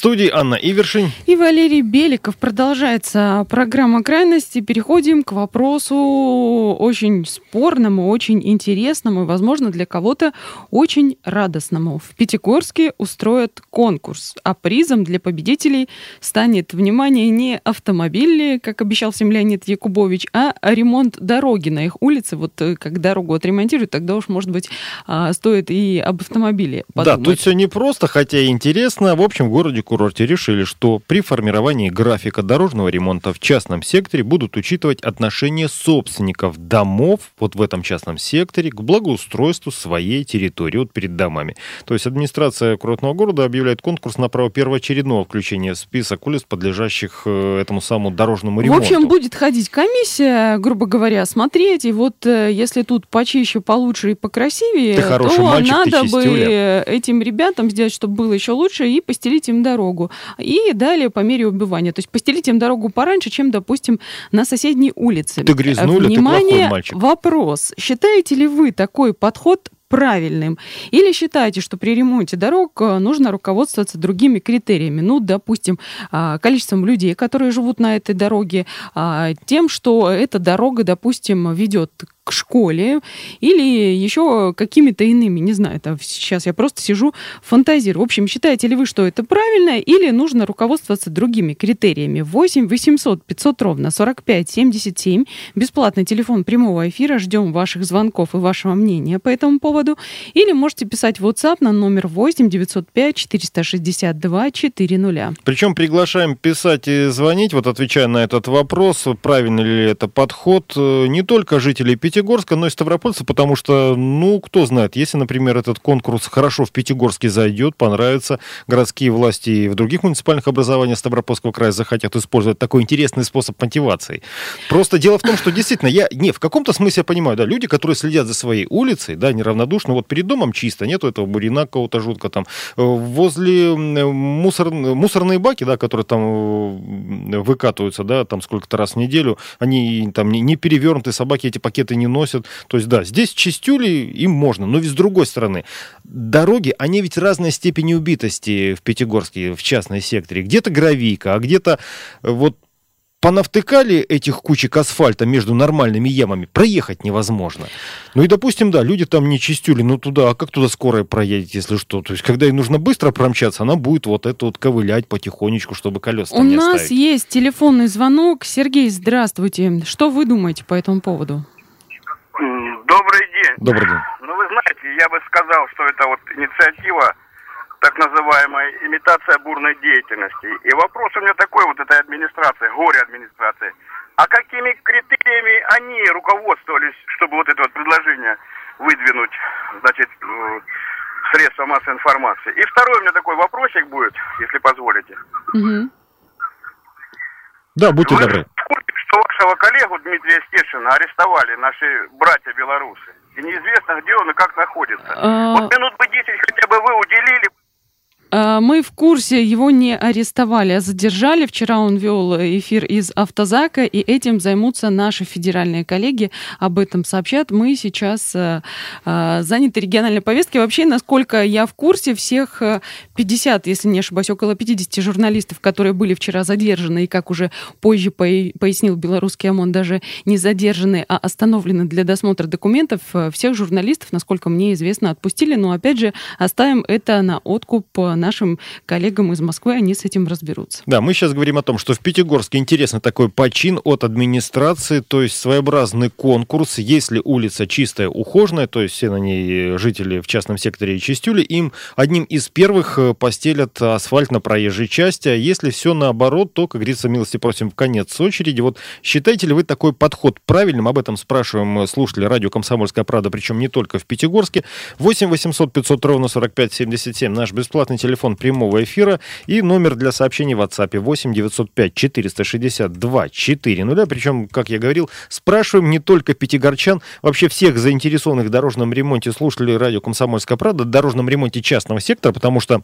Студии Анна Ивершин. И Валерий Беликов. Продолжается программа «Крайности». Переходим к вопросу очень спорному, очень интересному и, возможно, для кого-то очень радостному. В Пятигорске устроят конкурс, а призом для победителей станет, внимание, не автомобили, как обещал всем Леонид Якубович, а ремонт дороги на их улице. Вот э, как дорогу отремонтируют, тогда уж, может быть, а, стоит и об автомобиле подумать. Да, тут все непросто, хотя и интересно. В общем, в городе курорте решили, что при формировании графика дорожного ремонта в частном секторе будут учитывать отношение собственников домов вот в этом частном секторе к благоустройству своей территории вот перед домами. То есть администрация курортного города объявляет конкурс на право первоочередного включения в список улиц, подлежащих э, этому самому дорожному ремонту. В общем, будет ходить комиссия, грубо говоря, смотреть, и вот э, если тут почище, получше и покрасивее, Ты то мальчик, надо бы этим ребятам сделать, чтобы было еще лучше, и постелить им дорогу. И далее по мере убывания. То есть постелить им дорогу пораньше, чем, допустим, на соседней улице. Ты грязнуля, ты Внимание, плохой мальчик. вопрос. Считаете ли вы такой подход правильным? Или считаете, что при ремонте дорог э, нужно руководствоваться другими критериями? Ну, допустим, а, количеством людей, которые живут на этой дороге, а, тем, что эта дорога, допустим, ведет к школе или еще какими-то иными, не знаю, там сейчас я просто сижу, фантазирую. В общем, считаете ли вы, что это правильно или нужно руководствоваться другими критериями? 8 800 500 ровно 45 77, бесплатный телефон прямого эфира, ждем ваших звонков и вашего мнения по этому поводу. Или можете писать в WhatsApp на номер 8 905 462 400. Причем приглашаем писать и звонить, вот отвечая на этот вопрос, правильно ли это подход, э, не только жителей Пятигорска, но и ставропольцев, потому что, ну, кто знает, если, например, этот конкурс хорошо в Пятигорске зайдет, понравится, городские власти и в других муниципальных образованиях Ставропольского края захотят использовать такой интересный способ мотивации. Просто дело в том, что действительно, я, не, в каком-то смысле я понимаю, да, люди, которые следят за своей улицей, да, неравнодушно, вот перед домом чисто, нету этого бурина какого-то жутко там, э, возле м, мусор, мусорные баки, да, которые там э, выкатываются, да, там сколько-то раз в неделю, они там не, не перевернуты, собаки эти пакеты не носят. То есть, да, здесь чистюли им можно, но ведь с другой стороны, дороги, они ведь разной степени убитости в Пятигорске, в частной секторе. Где-то гравийка, а где-то э, вот понавтыкали этих кучек асфальта между нормальными ямами, проехать невозможно. Ну и, допустим, да, люди там не чистюли, ну туда, а как туда скорая проедет, если что? То есть, когда ей нужно быстро промчаться, она будет вот это вот ковылять потихонечку, чтобы колеса У нас оставить. есть телефонный звонок. Сергей, здравствуйте. Что вы думаете по этому поводу? Добрый день. Добрый день. Ну, вы знаете, я бы сказал, что это вот инициатива, так называемая имитация бурной деятельности. И вопрос у меня такой вот этой администрации, горе администрации. А какими критериями они руководствовались, чтобы вот это вот предложение выдвинуть, значит, э, средства массовой информации? И второй у меня такой вопросик будет, если позволите. Мгм. Да, будьте Вы добры. Вашего коллегу Дмитрия Стешина арестовали наши братья белорусы? И неизвестно, где он и как находится. А- Вот минут бы 10 хотя бы вы уделили. А, Мы в курсе, его не арестовали, а задержали. Вчера он вел эфир из автозака, и этим займутся наши федеральные коллеги. Об этом сообщат. Мы сейчас а, а, заняты региональной повесткой. Вообще, насколько я в курсе, всех а, 50, если не ошибаюсь, около 50 журналистов, которые были вчера задержаны, и как уже позже пояснил белорусский ОМОН, даже не задержаны, а остановлены для досмотра документов, всех журналистов, насколько мне известно, отпустили. Но, опять же, оставим это на откуп нашим коллегам из Москвы, они с этим разберутся. Да, мы сейчас говорим о том, что в Пятигорске интересный такой почин от администрации, то есть своеобразный конкурс. Если улица чистая, ухоженная, то есть все на ней жители в частном секторе чистюли, им одним из первых э, постелят асфальт на проезжей части. А если все наоборот, то, как говорится, милости просим в конец очереди. Вот считаете ли вы такой подход правильным? Об этом спрашиваем э, слушатели радио «Комсомольская правда», причем не только в Пятигорске. 8 800 500 ровно 45 77 наш бесплатный телефон телефон прямого эфира и номер для сообщений в WhatsApp 8 905 462 400. Причем, как я говорил, спрашиваем не только пятигорчан, вообще всех заинтересованных в дорожном ремонте слушателей радио «Комсомольская правда», дорожном ремонте частного сектора, потому что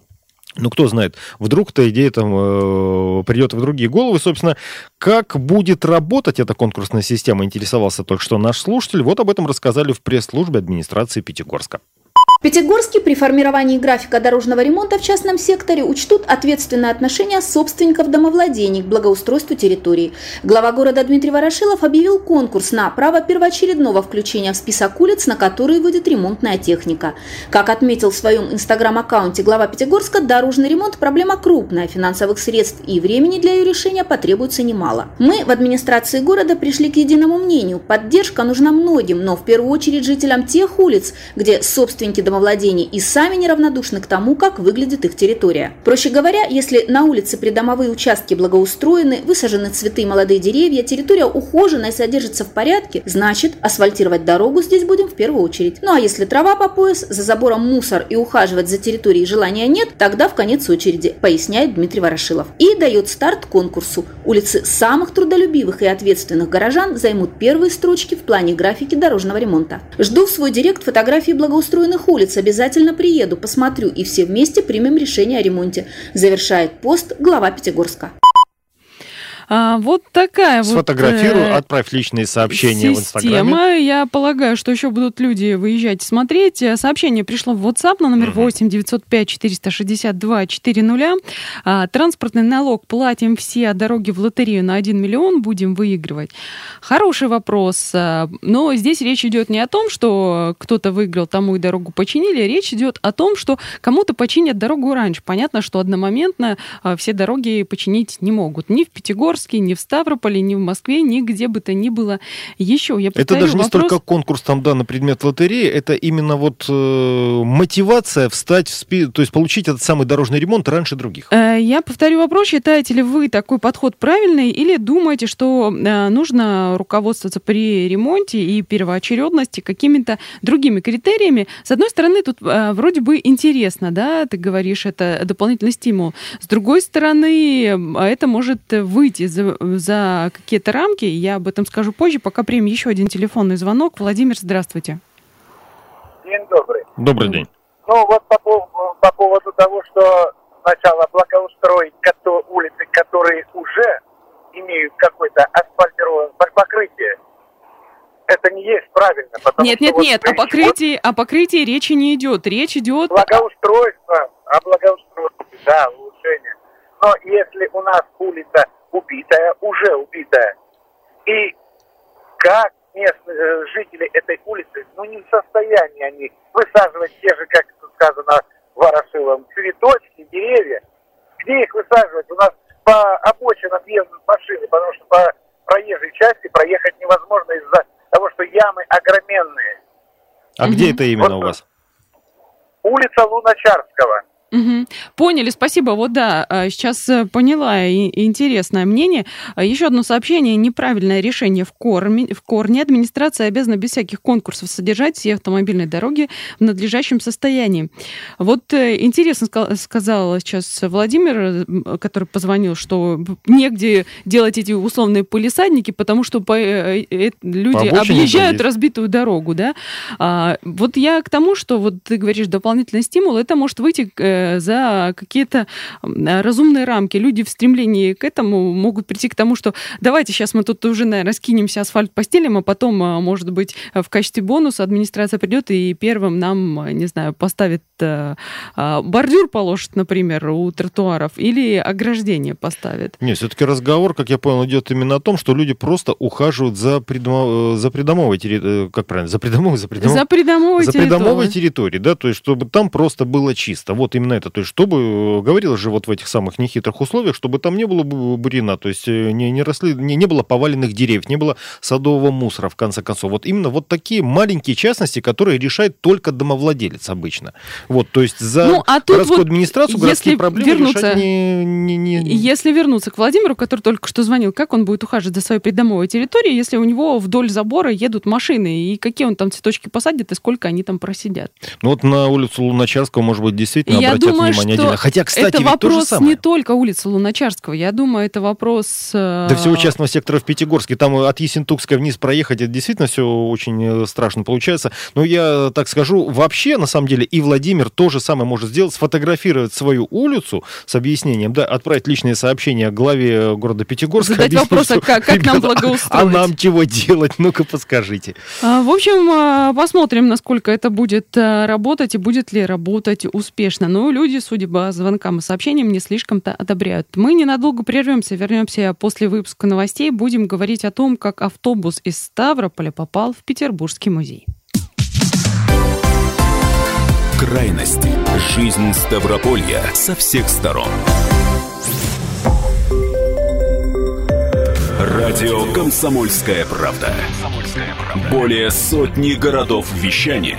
ну, кто знает, вдруг-то идея там э, придет в другие головы. Собственно, как будет работать эта конкурсная система, интересовался только что наш слушатель. Вот об этом рассказали в пресс-службе администрации Пятигорска. Пятигорске при формировании графика дорожного ремонта в частном секторе учтут ответственное отношение собственников домовладений к благоустройству территории. Глава города Дмитрий Ворошилов объявил конкурс на право первоочередного включения в список улиц, на которые выйдет ремонтная техника. Как отметил в своем инстаграм-аккаунте глава Пятигорска, дорожный ремонт – проблема крупная, финансовых средств и времени для ее решения потребуется немало. Мы в администрации города пришли к единому мнению – поддержка нужна многим, но в первую очередь жителям тех улиц, где собственники домовладений и сами неравнодушны к тому, как выглядит их территория. Проще говоря, если на улице придомовые участки благоустроены, высажены цветы и молодые деревья, территория ухожена и содержится в порядке, значит, асфальтировать дорогу здесь будем в первую очередь. Ну а если трава по пояс, за забором мусор и ухаживать за территорией желания нет, тогда в конец очереди, поясняет Дмитрий Ворошилов. И дает старт конкурсу. Улицы самых трудолюбивых и ответственных горожан займут первые строчки в плане графики дорожного ремонта. Жду в свой директ фотографии благоустроенных улиц улиц обязательно приеду, посмотрю и все вместе примем решение о ремонте. Завершает пост глава Пятигорска. А, вот такая вот... Э, отправь личные сообщения система. в Инстаграме. Я полагаю, что еще будут люди выезжать и смотреть. Сообщение пришло в WhatsApp на номер угу. 8 905 462 400. А, транспортный налог платим все, а дороги в лотерею на 1 миллион будем выигрывать. Хороший вопрос. А, но здесь речь идет не о том, что кто-то выиграл, тому и дорогу починили. Речь идет о том, что кому-то починят дорогу раньше. Понятно, что одномоментно а, все дороги починить не могут. Ни в Пятигорске, Приморске, ни в Ставрополе, ни в Москве, ни где бы то ни было еще. Я это даже не вопрос... столько конкурс там, да, на предмет лотереи, это именно вот э, мотивация встать в спи... то есть получить этот самый дорожный ремонт раньше других. Э, я повторю вопрос, считаете ли вы такой подход правильный или думаете, что э, нужно руководствоваться при ремонте и первоочередности какими-то другими критериями? С одной стороны, тут э, вроде бы интересно, да, ты говоришь, это дополнительный стимул. С другой стороны, это может выйти за, за какие-то рамки. Я об этом скажу позже. Пока примем еще один телефонный звонок. Владимир, здравствуйте. День добрый. Добрый день. Ну вот по, по поводу того, что сначала благоустроить улицы, которые уже имеют какое-то асфальтированное покрытие, это не есть правильно. Нет, нет, вот нет, о покрытии, о покрытии речи не идет. Речь идет... Благоустройство, о благоустройстве, да, улучшение. Но если у нас улица убитая, уже убитая. И как местные э, жители этой улицы, ну не в состоянии они высаживать те же, как сказано Ворошиловым, цветочки, деревья. Где их высаживать? У нас по обочинам ездят машины, потому что по проезжей части проехать невозможно из-за того, что ямы огроменные. А где это именно вот, у вас? Улица Луначарского. Угу. Поняли, спасибо. Вот да, а, сейчас э, поняла интересное мнение. А, еще одно сообщение. Неправильное решение в корне. В корне администрация обязана без всяких конкурсов содержать все автомобильные дороги в надлежащем состоянии. Вот э, интересно сказал сейчас Владимир, который позвонил, что негде делать эти условные полисадники, потому что по, э, люди по объезжают разбитую дорогу, да. А, вот я к тому, что вот ты говоришь дополнительный стимул, это может выйти за какие-то разумные рамки. Люди в стремлении к этому могут прийти к тому, что давайте сейчас мы тут уже, наверное, скинемся асфальт постелим, а потом, а, может быть, в качестве бонуса администрация придет и первым нам, не знаю, поставит э, бордюр положит, например, у тротуаров или ограждение поставит. Не, все-таки разговор, как я понял, идет именно о том, что люди просто ухаживают за, придомо... Э, за придомовой территорией, э, как правильно, за придомовой, за придомовой, за придомовой, за придомовой территорией, да, то есть чтобы там просто было чисто. Вот именно это. То есть, чтобы, э, говорил же вот в этих самых нехитрых условиях, чтобы там не было бурина, то есть э, не, не росли, не, не было поваленных деревьев, не было садового мусора, в конце концов. Вот именно вот такие маленькие частности, которые решает только домовладелец обычно. Вот, то есть за ну, а городскую вот администрацию городские проблемы вернуться, решать не, не, не... Если вернуться к Владимиру, который только что звонил, как он будет ухаживать за своей придомовой территорией, если у него вдоль забора едут машины, и какие он там цветочки посадит, и сколько они там просидят? Ну вот на улицу Луначарского, может быть, действительно Я думаю, внимание что отдельно. Хотя, кстати, это то вопрос самое. не только улицы Луначарского. Я думаю, это вопрос... э, Да всего частного сектора в Пятигорске. Там от Есентукской вниз проехать, это действительно все очень э, страшно получается. Но я так скажу, вообще, на самом деле, и Владимир то же самое может сделать, сфотографировать свою улицу с объяснением, да, отправить личные сообщения главе города Пятигорска. Задать вопрос, а что, как- как нам «Ребята, благоустроить?» А нам чего делать? Ну-ка, подскажите. А, В общем, а, посмотрим, насколько это будет а, работать и будет ли работать успешно. Люди, судя по звонкам и сообщениям, не слишком-то одобряют. Мы ненадолго прервемся, вернемся после выпуска новостей. Будем говорить о том, как автобус из Ставрополя попал в Петербургский музей. Крайности. Жизнь Ставрополья со всех сторон. Радио «Комсомольская правда». Более сотни городов вещания